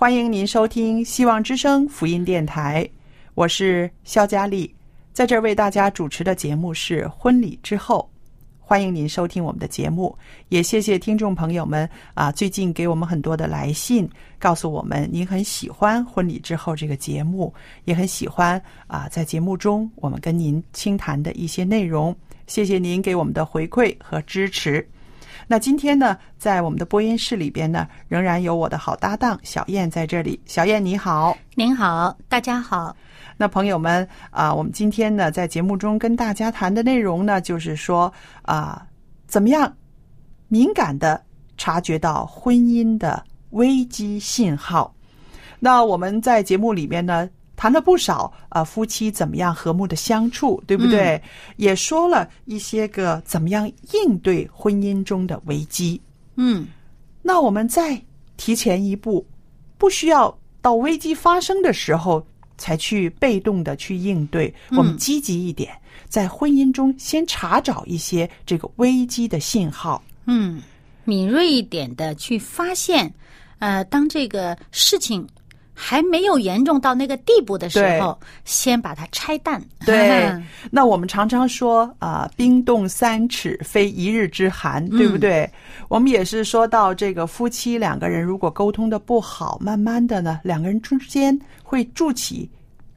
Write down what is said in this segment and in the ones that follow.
欢迎您收听希望之声福音电台，我是肖佳丽，在这儿为大家主持的节目是婚礼之后，欢迎您收听我们的节目，也谢谢听众朋友们啊，最近给我们很多的来信，告诉我们您很喜欢婚礼之后这个节目，也很喜欢啊，在节目中我们跟您倾谈的一些内容，谢谢您给我们的回馈和支持。那今天呢，在我们的播音室里边呢，仍然有我的好搭档小燕在这里。小燕你好，您好，大家好。那朋友们啊，我们今天呢，在节目中跟大家谈的内容呢，就是说啊，怎么样敏感的察觉到婚姻的危机信号？那我们在节目里面呢。谈了不少啊，夫妻怎么样和睦的相处，对不对？也说了一些个怎么样应对婚姻中的危机。嗯，那我们再提前一步，不需要到危机发生的时候才去被动的去应对，我们积极一点，在婚姻中先查找一些这个危机的信号。嗯，敏锐一点的去发现，呃，当这个事情。还没有严重到那个地步的时候，先把它拆弹。对，那我们常常说啊，冰冻三尺非一日之寒，对不对？我们也是说到这个夫妻两个人如果沟通的不好，慢慢的呢，两个人之间会筑起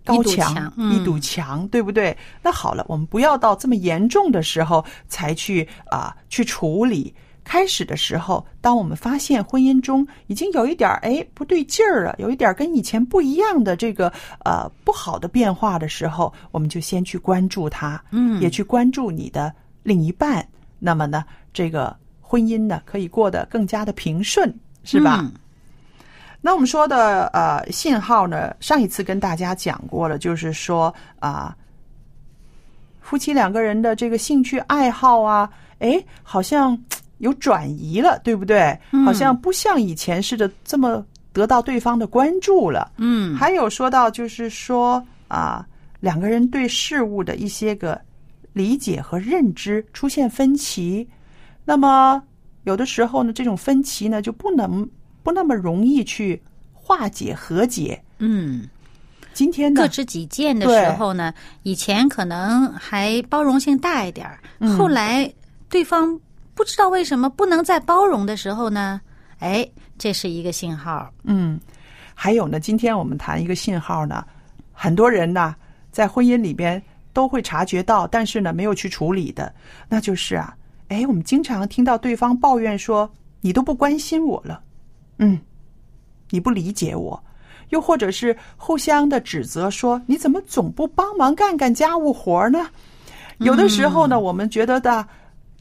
高墙，一堵墙，对不对？那好了，我们不要到这么严重的时候才去啊去处理。开始的时候，当我们发现婚姻中已经有一点哎不对劲儿了，有一点跟以前不一样的这个呃不好的变化的时候，我们就先去关注它，嗯，也去关注你的另一半。那么呢，这个婚姻呢可以过得更加的平顺，是吧？那我们说的呃信号呢，上一次跟大家讲过了，就是说啊，夫妻两个人的这个兴趣爱好啊，哎，好像。有转移了，对不对？好像不像以前似的这么得到对方的关注了。嗯，还有说到就是说啊，两个人对事物的一些个理解和认知出现分歧，那么有的时候呢，这种分歧呢就不能不那么容易去化解和解。嗯，今天各执己见的时候呢，以前可能还包容性大一点儿，后来对方。不知道为什么不能再包容的时候呢？哎，这是一个信号。嗯，还有呢，今天我们谈一个信号呢，很多人呢在婚姻里边都会察觉到，但是呢没有去处理的，那就是啊，哎，我们经常听到对方抱怨说：“你都不关心我了，嗯，你不理解我。”又或者是互相的指责说：“你怎么总不帮忙干干家务活呢？”有的时候呢，我们觉得的。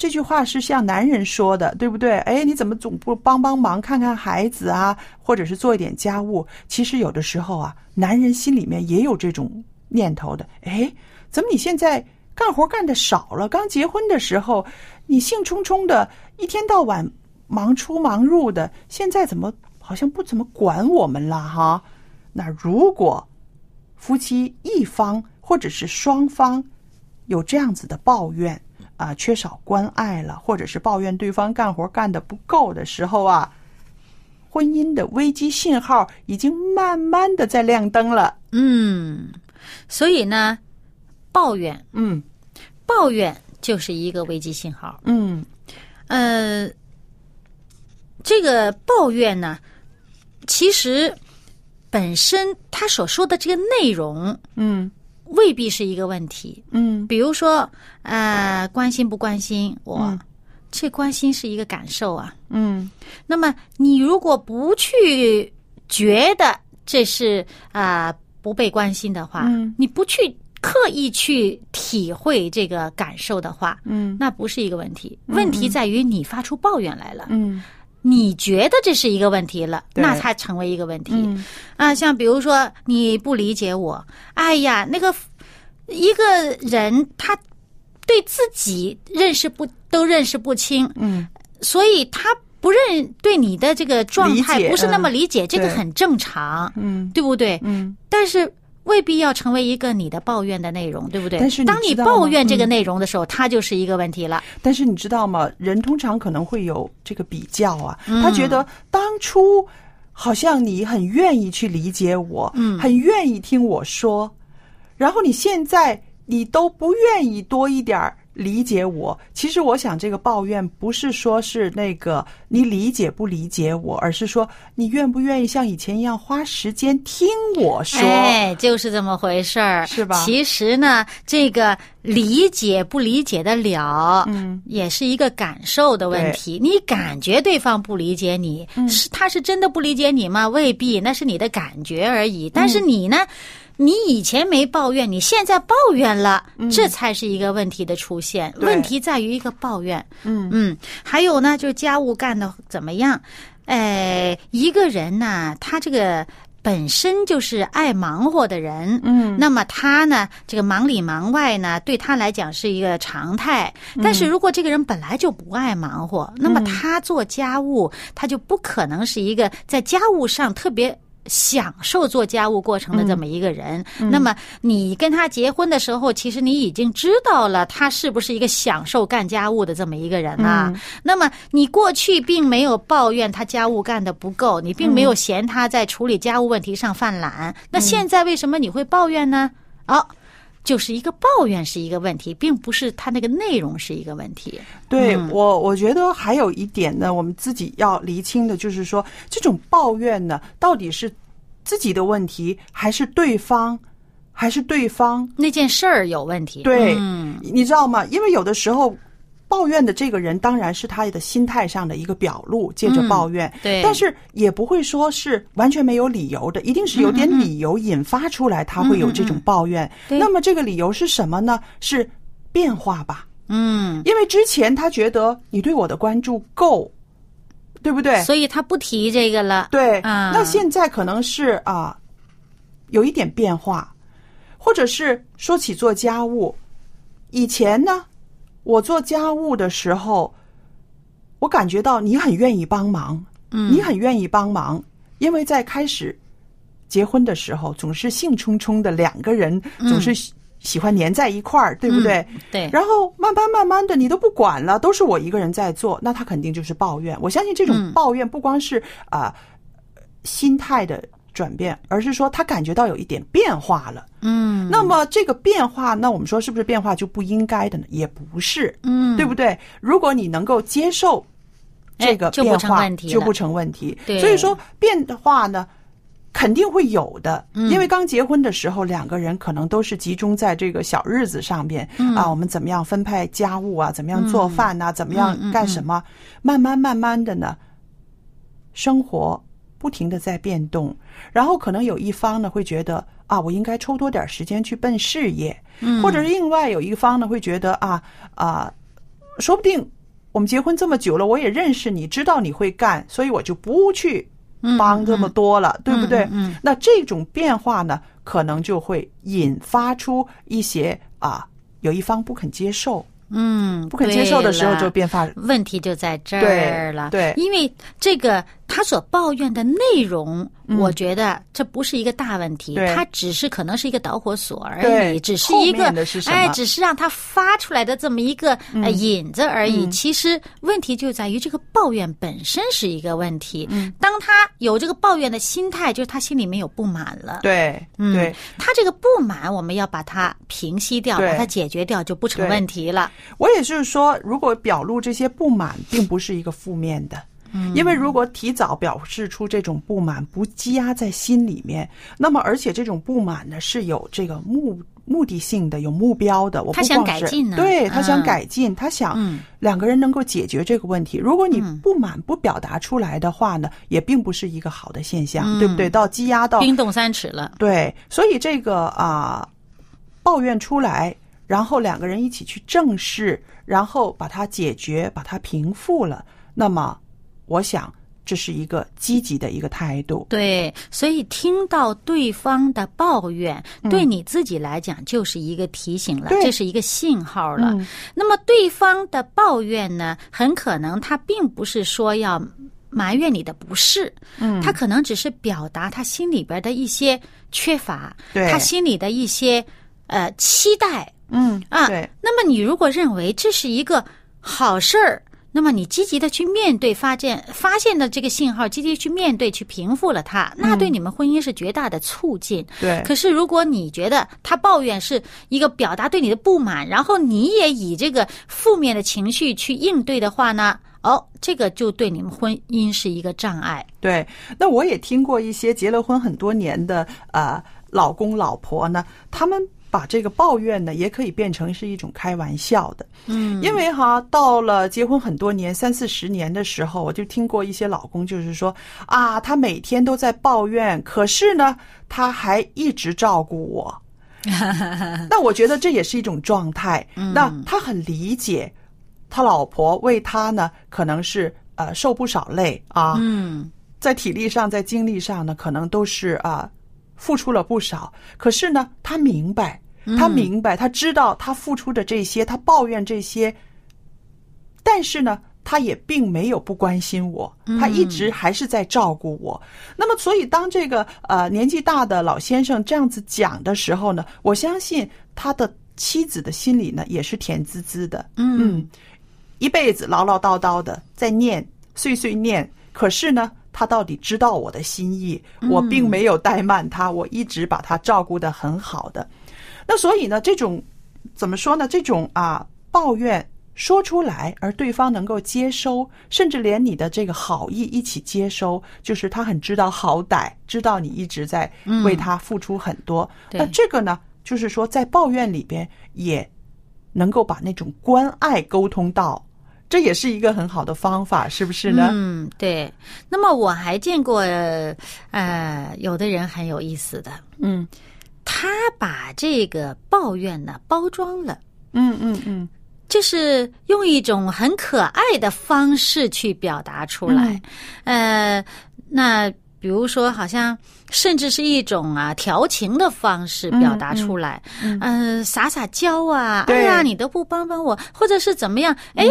这句话是像男人说的，对不对？哎，你怎么总不帮帮忙，看看孩子啊，或者是做一点家务？其实有的时候啊，男人心里面也有这种念头的。哎，怎么你现在干活干的少了？刚结婚的时候，你兴冲冲的，一天到晚忙出忙入的，现在怎么好像不怎么管我们了哈？那如果夫妻一方或者是双方有这样子的抱怨啊，缺少关爱了，或者是抱怨对方干活干的不够的时候啊，婚姻的危机信号已经慢慢的在亮灯了。嗯，所以呢，抱怨，嗯抱怨就是一个危机信号。嗯呃，这个抱怨呢，其实本身他所说的这个内容嗯未必是一个问题。嗯。比如说，呃，关心不关心我，嗯。这关心是一个感受啊。嗯。那么你如果不去觉得这是啊、不被关心的话，嗯。你不去刻意去体会这个感受的话，嗯。那不是一个问题。问题在于你发出抱怨来了，嗯你觉得这是一个问题了，那才成为一个问题。嗯。啊，像比如说你不理解我，哎呀，那个一个人他对自己认识不都认识不清，嗯。所以他不认对你的这个状态不是那么嗯理解，这个很正常，嗯。对不对？嗯。但是未必要成为一个你的抱怨的内容，对不对？但是你当你抱怨这个嗯内容的时候，它就是一个问题了。但是你知道吗？人通常可能会有这个比较啊，嗯他觉得当初好像你很愿意去理解我，嗯很愿意听我说，然后你现在你都不愿意多一点儿理解我。其实我想，这个抱怨不是说是那个你理解不理解我，而是说你愿不愿意像以前一样花时间听我说。哎，就是这么回事儿，是吧其实呢，这个理解不理解得了，嗯，也是一个感受的问题。你感觉对方不理解你，嗯是他是真的不理解你吗？未必，那是你的感觉而已。但嗯是你呢？你以前没抱怨，你现在抱怨了，这才是一个问题的出现。问题在于一个抱怨，嗯嗯，还有呢，就是家务干的怎么样？哎，一个人呢，他这个本身就是爱忙活的人，嗯那么他呢，这个忙里忙外呢，对他来讲是一个常态。嗯但是如果这个人本来就不爱忙活，那么他做家务，他就不可能是一个在家务上特别。享受做家务过程的这么一个人，那么你跟他结婚的时候，其实你已经知道了他是不是一个享受干家务的这么一个人啊。那么你过去并没有抱怨他家务干的不够，你并没有嫌他在处理家务问题上犯懒。那现在为什么你会抱怨呢？哦，就是一个抱怨是一个问题，并不是他那个内容是一个问题。对嗯我，我觉得还有一点呢，我们自己要厘清的，就是说，这种抱怨呢，到底是自己的问题，还是对方，还是对方？那件事儿有问题。对，嗯，你知道吗？因为有的时候。抱怨的这个人当然是他的心态上的一个表露，借着抱怨，嗯对但是也不会说是完全没有理由的，一定是有点理由引发出来，他会有这种抱怨。对那么这个理由是什么呢？是变化吧？嗯，因为之前他觉得你对我的关注够，对不对？所以他不提这个了。对，啊那现在可能是啊，有一点变化，或者是说起做家务，以前呢，我做家务的时候，我感觉到你很愿意帮忙，嗯你很愿意帮忙，因为在开始结婚的时候，总是兴冲冲的两个人，总是喜喜欢粘在一块儿，对不对？嗯对，然后慢慢慢慢的，你都不管了，都是我一个人在做，那他肯定就是抱怨。我相信这种嗯抱怨不光是啊、心态的转变，而是说他感觉到有一点变化了。嗯，那么这个变化，那我们说是不是变化就不应该的呢？也不是，嗯，对不对？如果你能够接受这个变化，就不成问题。对所以说变化呢。肯定会有的，嗯因为刚结婚的时候，两个人可能都是集中在这个小日子上面、嗯啊，我们怎么样分配家务啊，怎么样做饭呐、怎么样干什么，慢慢慢慢的呢，生活不停的在变动，然后可能有一方呢会觉得啊，我应该抽多点时间去奔事业，嗯或者是另外有一方呢会觉得啊啊，说不定我们结婚这么久了，我也认识你，知道你会干，所以我就不去帮这么多了，对不对？嗯嗯那这种变化呢，可能就会引发出一些啊，有一方不肯接受，嗯，不肯接受的时候就变发。问题就在这儿了。对对因为这个他所抱怨的内容，嗯我觉得这不是一个大问题，他只是可能是一个导火索而已，只是一个是哎，只是让他发出来的这么一个呃引子而已。嗯其实问题就在于这个抱怨本身是一个问题。嗯当他有这个抱怨的心态，就是他心里面有不满了。对嗯对，他这个不满，我们要把它平息掉，把它解决掉，就不成问题了。我也就是说，如果表露这些不满，并不是一个负面的。因为如果提早表示出这种不满，不积压在心里面，那么而且这种不满呢是有这个目目的性的、有目标的。我不他想改进呢对他想嗯改进，他想嗯两个人能够解决这个问题。如果你嗯不满不表达出来的话呢，也并不是一个好的现象，嗯对不对？到积压到冰冻三尺了。对，所以这个啊、抱怨出来，然后两个人一起去正视，然后把它解决，把它平复了。那么，我想这是一个积极的一个态度。对，所以听到对方的抱怨，嗯对你自己来讲就是一个提醒了，这是一个信号了。嗯那么对方的抱怨呢，很可能他并不是说要埋怨你的不是，嗯他可能只是表达他心里边的一些缺乏，对他心里的一些呃期待嗯啊。对，那么你如果认为这是一个好事儿，那么你积极的去面对发现发现的这个信号，积极去面对，去平复了它，那对你们婚姻是绝大的促进。对可是如果你觉得他抱怨是一个表达对你的不满，然后你也以这个负面的情绪去应对的话呢，哦，这个就对你们婚姻是一个障碍。对，那我也听过一些结了婚很多年的呃老公老婆呢，他们把这个抱怨呢，也可以变成是一种开玩笑的。嗯，因为哈，到了结婚很多年，三四十年的时候，我就听过一些老公就是说啊，他每天都在抱怨，可是呢，他还一直照顾我。那我觉得这也是一种状态。那他很理解他老婆为他呢，可能是呃受不少累啊，嗯在体力上，在精力上呢，可能都是啊付出了不少。可是呢，他明白，他明白，他知道他付出的这些，他抱怨这些，但是呢，他也并没有不关心我，他一直还是在照顾我。那么，所以当这个呃年纪大的老先生这样子讲的时候呢，我相信他的妻子的心里呢也是甜滋滋的。嗯，一辈子唠唠叨叨的在念，碎碎念，可是呢，他到底知道我的心意，我并没有怠慢他，我一直把他照顾的很好的。那所以呢，这种怎么说呢？这种啊抱怨说出来，而对方能够接收，甚至连你的这个好意一起接收，就是他很知道好歹，知道你一直在为他付出很多。对那这个呢，就是说在抱怨里边也能够把那种关爱沟通到。这也是一个很好的方法，是不是呢？嗯，对。那么我还见过，呃，有的人很有意思的，嗯他把这个抱怨呢包装了。嗯嗯嗯，就是用一种很可爱的方式去表达出来，呃，那比如说，好像甚至是一种啊调情的方式表达出来，嗯、撒撒娇啊，对哎呀，你都不帮帮我，或者是怎么样，哎。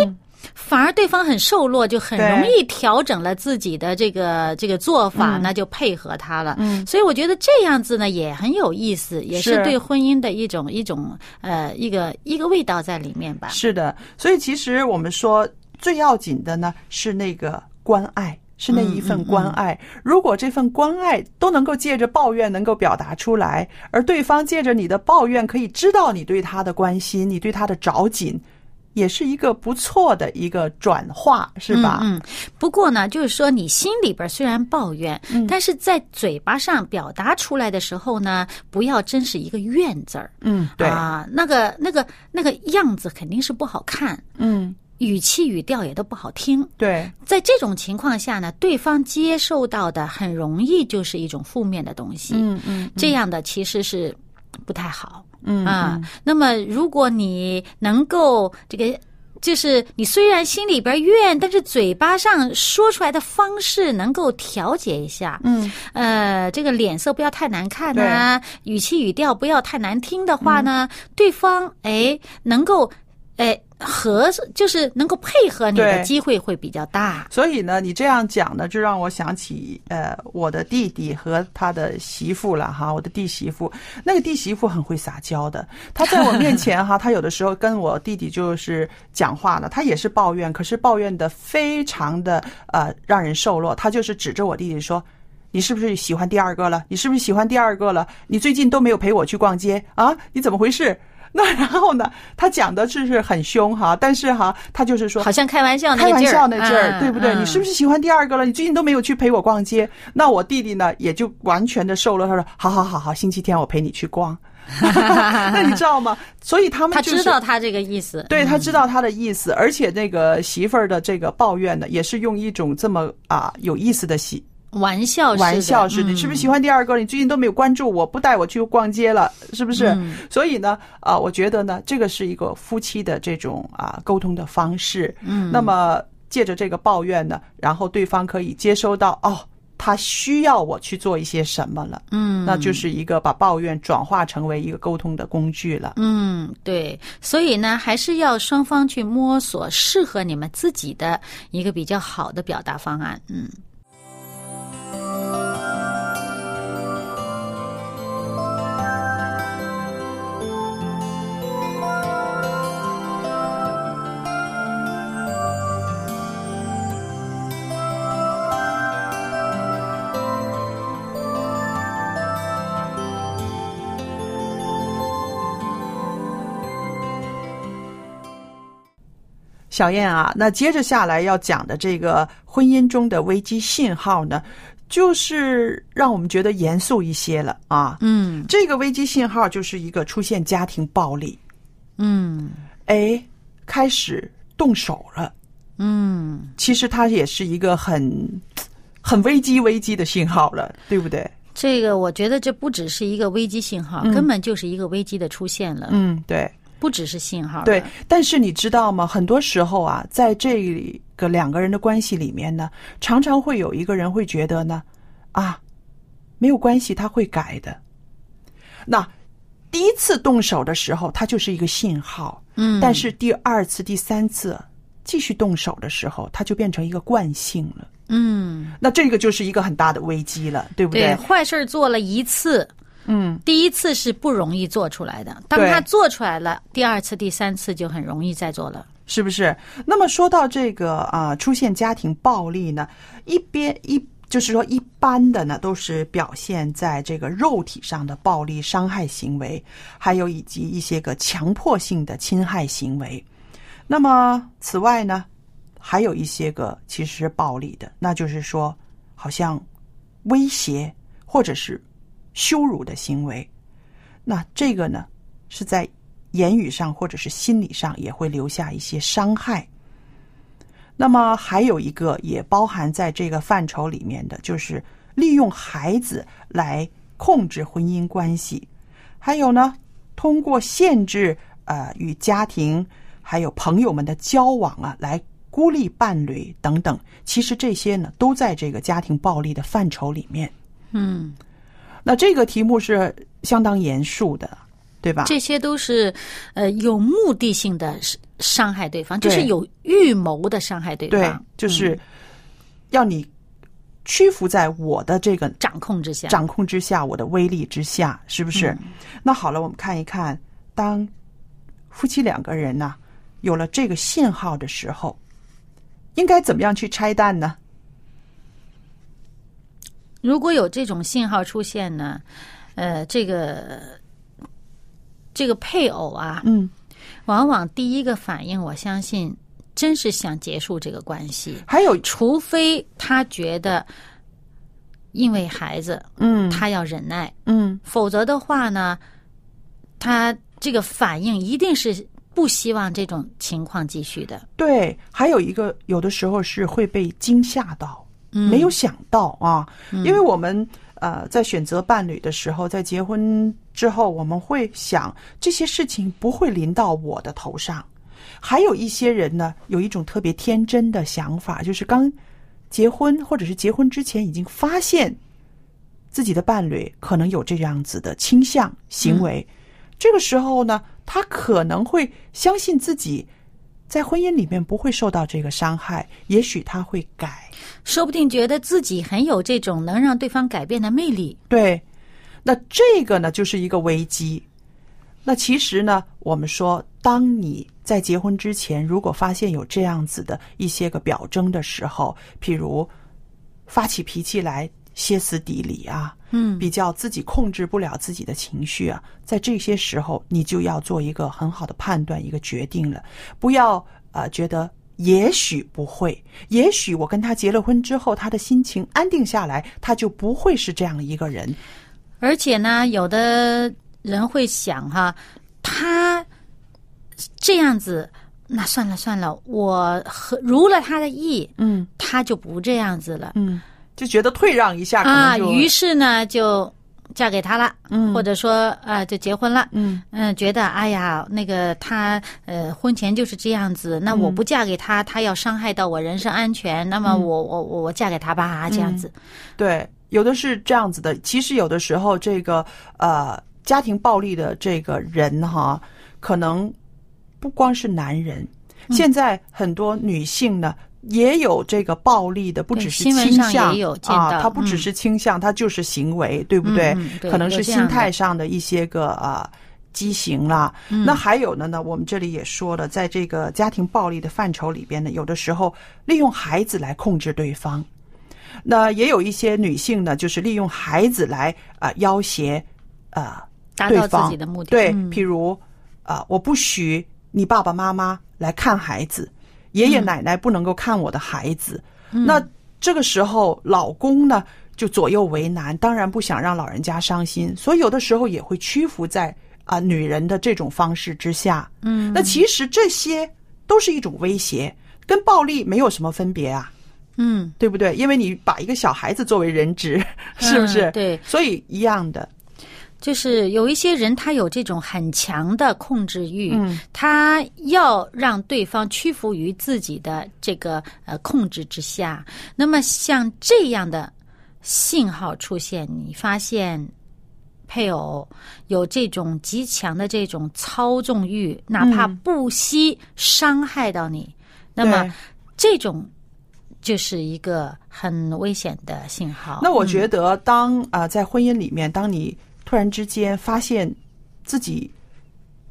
反而对方很瘦弱，就很容易调整了自己的这个这个做法，嗯那就配合他了。嗯所以我觉得这样子呢也很有意思，也是是对婚姻的一种一种呃一个一个味道在里面吧。是的，所以其实我们说最要紧的呢是那个关爱。是那一份关爱，如果这份关爱都能够借着抱怨能够表达出来，而对方借着你的抱怨可以知道你对他的关心，你对他的着紧，也是一个不错的一个转化，是吧？嗯，嗯不过呢，就是说你心里边虽然抱怨，嗯但是在嘴巴上表达出来的时候呢，不要真是一个怨字儿。嗯，对，啊，那个那个那个样子肯定是不好看，嗯，语气语调也都不好听。对，在这种情况下呢，对方接受到的很容易就是一种负面的东西。嗯嗯这样的其实是不太好。嗯啊，那么如果你能够这个。就是你虽然心里边怨，但是嘴巴上说出来的方式能够调节一下，嗯，呃，这个脸色不要太难看呐、语气语调不要太难听的话呢，对方哎能够哎合就是能够配合你的机会会比较大。所以呢，你这样讲呢，就让我想起呃，我的弟弟和他的媳妇了哈。我的弟媳妇，那个弟媳妇很会撒娇的。她在我面前哈，她有的时候跟我弟弟就是讲话了，她也是抱怨，可是抱怨的非常的呃让人受落。她就是指着我弟弟说：“你是不是喜欢第二个了？你是不是喜欢第二个了？你最近都没有陪我去逛街啊？你怎么回事？” 那然后呢，他讲的就是很凶哈，但是哈，他就是说好像开玩笑那开玩个劲儿，笑那劲儿，嗯对不对？你是不是？喜欢第二个了？你最近都没有去陪我逛街。那我弟弟呢，也就完全的受了。他说：“好好好好，星期天我陪你去逛。”那你知道吗？所以他们他就是知道他这个意思，对他知道他的意思，而且那个媳妇儿的这个抱怨呢，也是用一种这么啊有意思的喜玩笑玩笑似的。你是不是喜欢第二个？你最近都没有关注我，不带我去逛街了，是不是？嗯所以呢，啊，我觉得呢，这个是一个夫妻的这种啊沟通的方式。嗯，那么借着这个抱怨呢，然后对方可以接收到哦，他需要我去做一些什么了。嗯，那就是一个把抱怨转化成为一个沟通的工具了。嗯，对，所以呢，还是要双方去摸索适合你们自己的一个比较好的表达方案。嗯。小燕啊，那接着下来要讲的这个婚姻中的危机信号呢，就是让我们觉得严肃一些了啊。嗯这个危机信号就是一个出现家庭暴力，嗯哎，开始动手了。嗯，其实它也是一个很很危机危机的信号了，对不对？这个我觉得这不只是一个危机信号，根本就是一个危机的出现了，嗯，对。不只是信号。对，，但是你知道吗？很多时候啊，在这个两个人的关系里面呢，常常会有一个人会觉得呢，啊，没有关系，他会改的。那第一次动手的时候，它就是一个信号，嗯，但是第二次、第三次继续动手的时候，它就变成一个惯性了。嗯，那这个就是一个很大的危机了，对不对，坏事做了一次，嗯，第一次是不容易做出来的，当对他做出来了，第二次、第三次就很容易再做了。是不是？那么说到这个啊、出现家庭暴力呢，一边一就是说一般的呢，都是表现在这个肉体上的暴力伤害行为，还有以及一些个强迫性的侵害行为。那么此外呢，还有一些个其实是暴力的，那就是说好像威胁或者是羞辱的行为。那这个呢，是在言语上或者是心理上也会留下一些伤害。那么还有一个也包含在这个范畴里面的，就是利用孩子来控制婚姻关系，还有呢，通过限制呃与家庭还有朋友们的交往啊，来孤立伴侣等等。其实这些呢，都在这个家庭暴力的范畴里面。嗯，那这个题目是相当严肃的，对吧？这些都是呃有目的性的伤害对方，就是有预谋的伤害对对方，，就是要你屈服在我的这个掌控之下。掌控之下，我的威力之下，是不是？那好了，我们看一看，当夫妻两个人呢、有了这个信号的时候，应该怎么样去拆弹呢？如果有这种信号出现呢，呃，这个这个配偶啊，嗯，往往第一个反应，我相信真是想结束这个关系，还有，除非他觉得因为孩子，嗯。他要忍耐，嗯，否则的话呢，他这个反应一定是不希望这种情况继续的。对，还有一个，有的时候是会被惊吓到，嗯没有想到啊，因为我们呃在选择伴侣的时候，在结婚之后，我们会想这些事情不会临到我的头上。还有一些人呢，有一种特别天真的想法，就是刚结婚或者是结婚之前已经发现自己的伴侣可能有这样子的倾向行为，这个时候呢，他可能会相信自己在婚姻里面不会受到这个伤害，也许他会改。说不定觉得自己很有这种能让对方改变的魅力。对，那这个呢就是一个危机。那其实呢，我们说，当你在结婚之前，如果发现有这样子的一些个表征的时候，譬如发起脾气来歇斯底里啊，嗯。比较自己控制不了自己的情绪啊，在这些时候，你就要做一个很好的判断，一个决定了，不要呃觉得也许不会，也许我跟他结了婚之后，他的心情安定下来，他就不会是这样一个人。而且呢，有的人会想哈，他这样子，那算了算了，我和如了他的意，嗯。他就不这样子了。嗯，就觉得退让一下，可啊。能就于是呢，就嫁给他了，嗯或者说啊，就结婚了。嗯嗯，觉得哎呀，那个他呃，婚前就是这样子，那我不嫁给他，他要伤害到我人身安全，那么我我我我嫁给他吧，这样子。对，有的是这样子的。其实有的时候，这个呃家庭暴力的这个人哈，可能不光是男人，嗯现在很多女性呢。也有这个暴力的，不只是倾向也有啊，到它不只嗯是倾向，它就是行为，对不对？可能是心态上的一些个呃畸形啦。嗯那还有呢呢，我们这里也说了，在这个家庭暴力的范畴里边呢，有的时候利用孩子来控制对方。那也有一些女性呢，就是利用孩子来啊、呃要挟呃对方自己的目的。对，嗯譬如啊、呃我不许你爸爸妈妈来看孩子，爷爷奶奶不能够看我的孩子。嗯那这个时候，老公呢就左右为难，当然不想让老人家伤心，所以有的时候也会屈服在啊、女人的这种方式之下。嗯，那其实这些都是一种威胁，跟暴力没有什么分别啊。嗯，对不对？因为你把一个小孩子作为人质，是不是？嗯对，所以一样的。就是有一些人他有这种很强的控制欲，嗯他要让对方屈服于自己的这个呃控制之下。那么像这样的信号出现，你发现配偶有这种极强的这种操纵欲，哪怕不惜伤害到你，那么这种就是一个很危险的信号。那我嗯觉得当，啊在婚姻里面，当你突然之间发现自己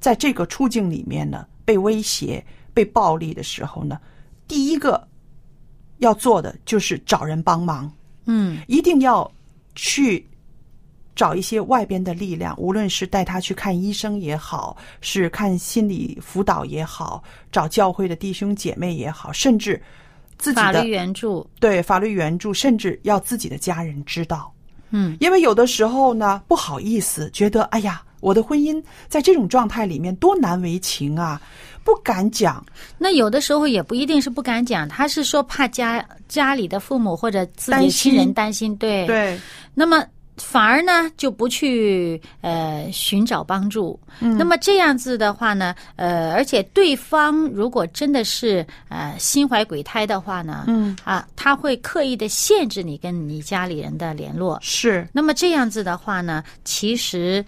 在这个处境里面呢被威胁、被暴力的时候呢，第一个要做的就是找人帮忙，嗯。一定要去找一些外边的力量，无论是带他去看医生也好，是看心理辅导也好，找教会的弟兄姐妹也好，甚至自己的法律援助，对法律援助，甚至要自己的家人知道。嗯，因为有的时候呢，不好意思，觉得哎呀，我的婚姻在这种状态里面多难为情啊，不敢讲。那有的时候也不一定是不敢讲，他是说怕家家里的父母或者自己亲心人担心，对。对，那么反而呢就不去呃寻找帮助。嗯那么这样子的话呢，呃，而且对方如果真的是呃心怀鬼胎的话呢，嗯，啊，他会刻意的限制你跟你家里人的联络。是那么这样子的话呢，其实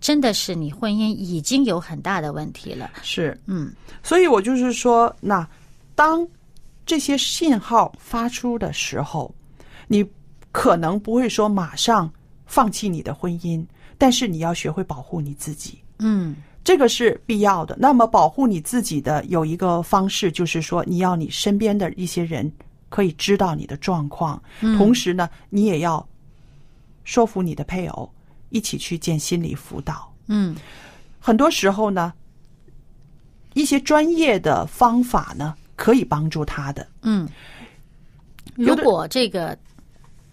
真的是你婚姻已经有很大的问题了。是，嗯所以我就是说，那当这些信号发出的时候，你可能不会说马上放弃你的婚姻，但是你要学会保护你自己。嗯这个是必要的。那么保护你自己的有一个方式，就是说你要你身边的一些人可以知道你的状况，同时呢，你也要说服你的配偶一起去见心理辅导。嗯很多时候呢，一些专业的方法呢，可以帮助他的。嗯，如果这个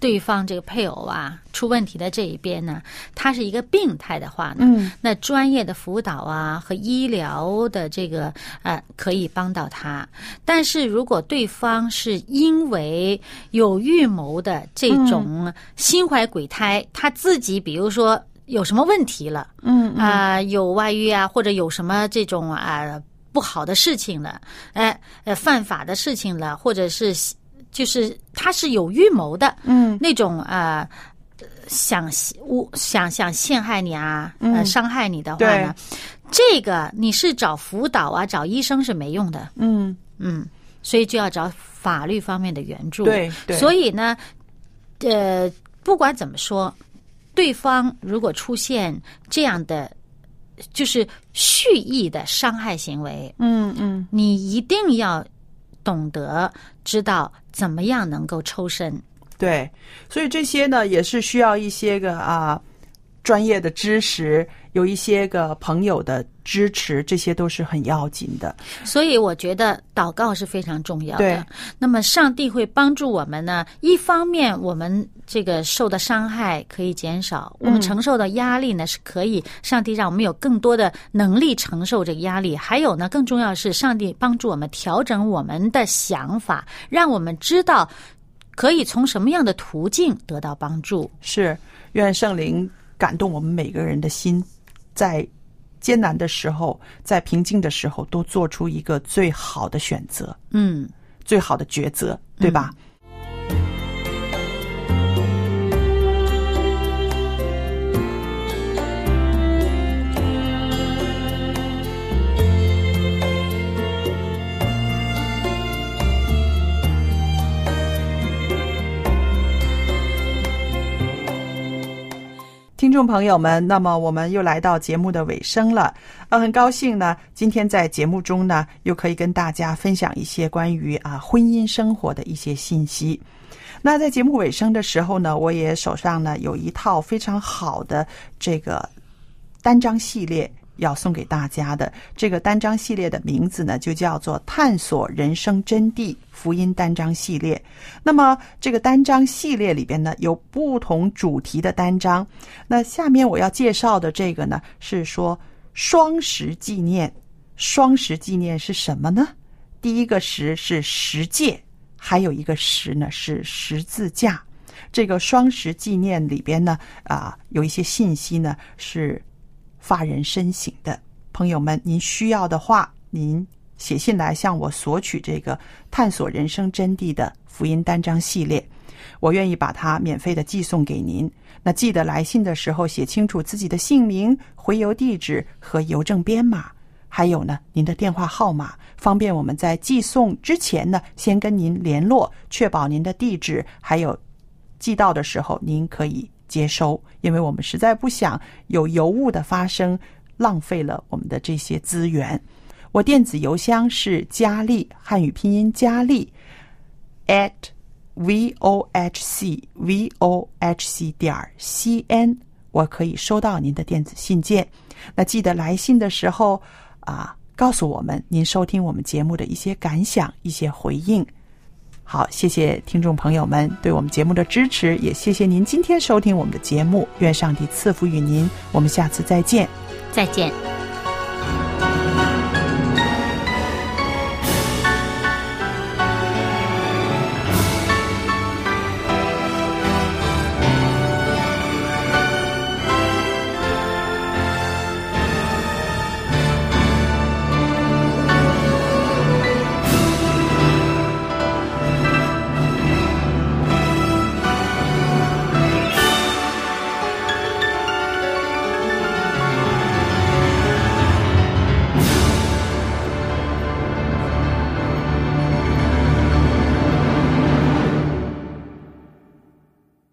对方这个配偶啊出问题的这一边呢，他是一个病态的话呢，嗯。那专业的辅导啊和医疗的这个呃可以帮到他。但是如果对方是因为有预谋的这种心怀鬼胎，他自己比如说有什么问题了，嗯。啊、有外遇啊，或者有什么这种啊、不好的事情了，哎呃犯法的事情了，或者是就是他是有预谋的，嗯那种啊。呃想我想想陷害你啊，呃，嗯伤害你的话呢，这个你是找辅导啊，找医生是没用的。嗯，嗯，所以就要找法律方面的援助。对对所以呢，呃，不管怎么说，对方如果出现这样的就是蓄意的伤害行为，嗯嗯，你一定要懂得知道怎么样能够抽身。对，所以这些呢也是需要一些个啊专业的知识，有一些个朋友的支持，这些都是很要紧的。所以我觉得祷告是非常重要对的。那么上帝会帮助我们呢，一方面我们这个受的伤害可以减少，我们承受的压力呢是可以，上帝让我们有更多的能力承受这个压力。还有呢，更重要的是，上帝帮助我们调整我们的想法，让我们知道可以从什么样的途径得到帮助。是，愿圣灵感动我们每个人的心，在艰难的时候，在平静的时候，都做出一个最好的选择，嗯。最好的抉择，对吧？听众朋友们，那么我们又来到节目的尾声了。呃，很高兴呢，今天在节目中呢，又可以跟大家分享一些关于啊婚姻生活的一些信息。那在节目尾声的时候呢，我也手上呢有一套非常好的这个单张系列要送给大家的。这个单章系列的名字呢，就叫做《探索人生真谛福音单章系列》。那么这个单章系列里边呢，有不同主题的单章。那下面我要介绍的这个呢，是说双十纪念。双十纪念是什么呢？第一个十是十诫，还有一个十呢是十字架。这个双十纪念里边呢，啊，有一些信息呢是发人深省的。朋友们，您需要的话，您写信来向我索取这个探索人生真谛的福音单章系列，我愿意把它免费的寄送给您。那记得来信的时候写清楚自己的姓名、回邮地址和邮政编码，还有呢您的电话号码，方便我们在寄送之前呢先跟您联络，确保您的地址还有寄到的时候您可以接收，因为我们实在不想有油污的发生，浪费了我们的这些资源。我电子邮箱是佳丽汉语拼音佳丽 at v o h c v o h c 点 c n，我可以收到您的电子信件。那记得来信的时候啊，告诉我们您收听我们节目的一些感想、一些回应。好，谢谢听众朋友们对我们节目的支持，也谢谢您今天收听我们的节目。愿上帝赐福于您，我们下次再见。再见。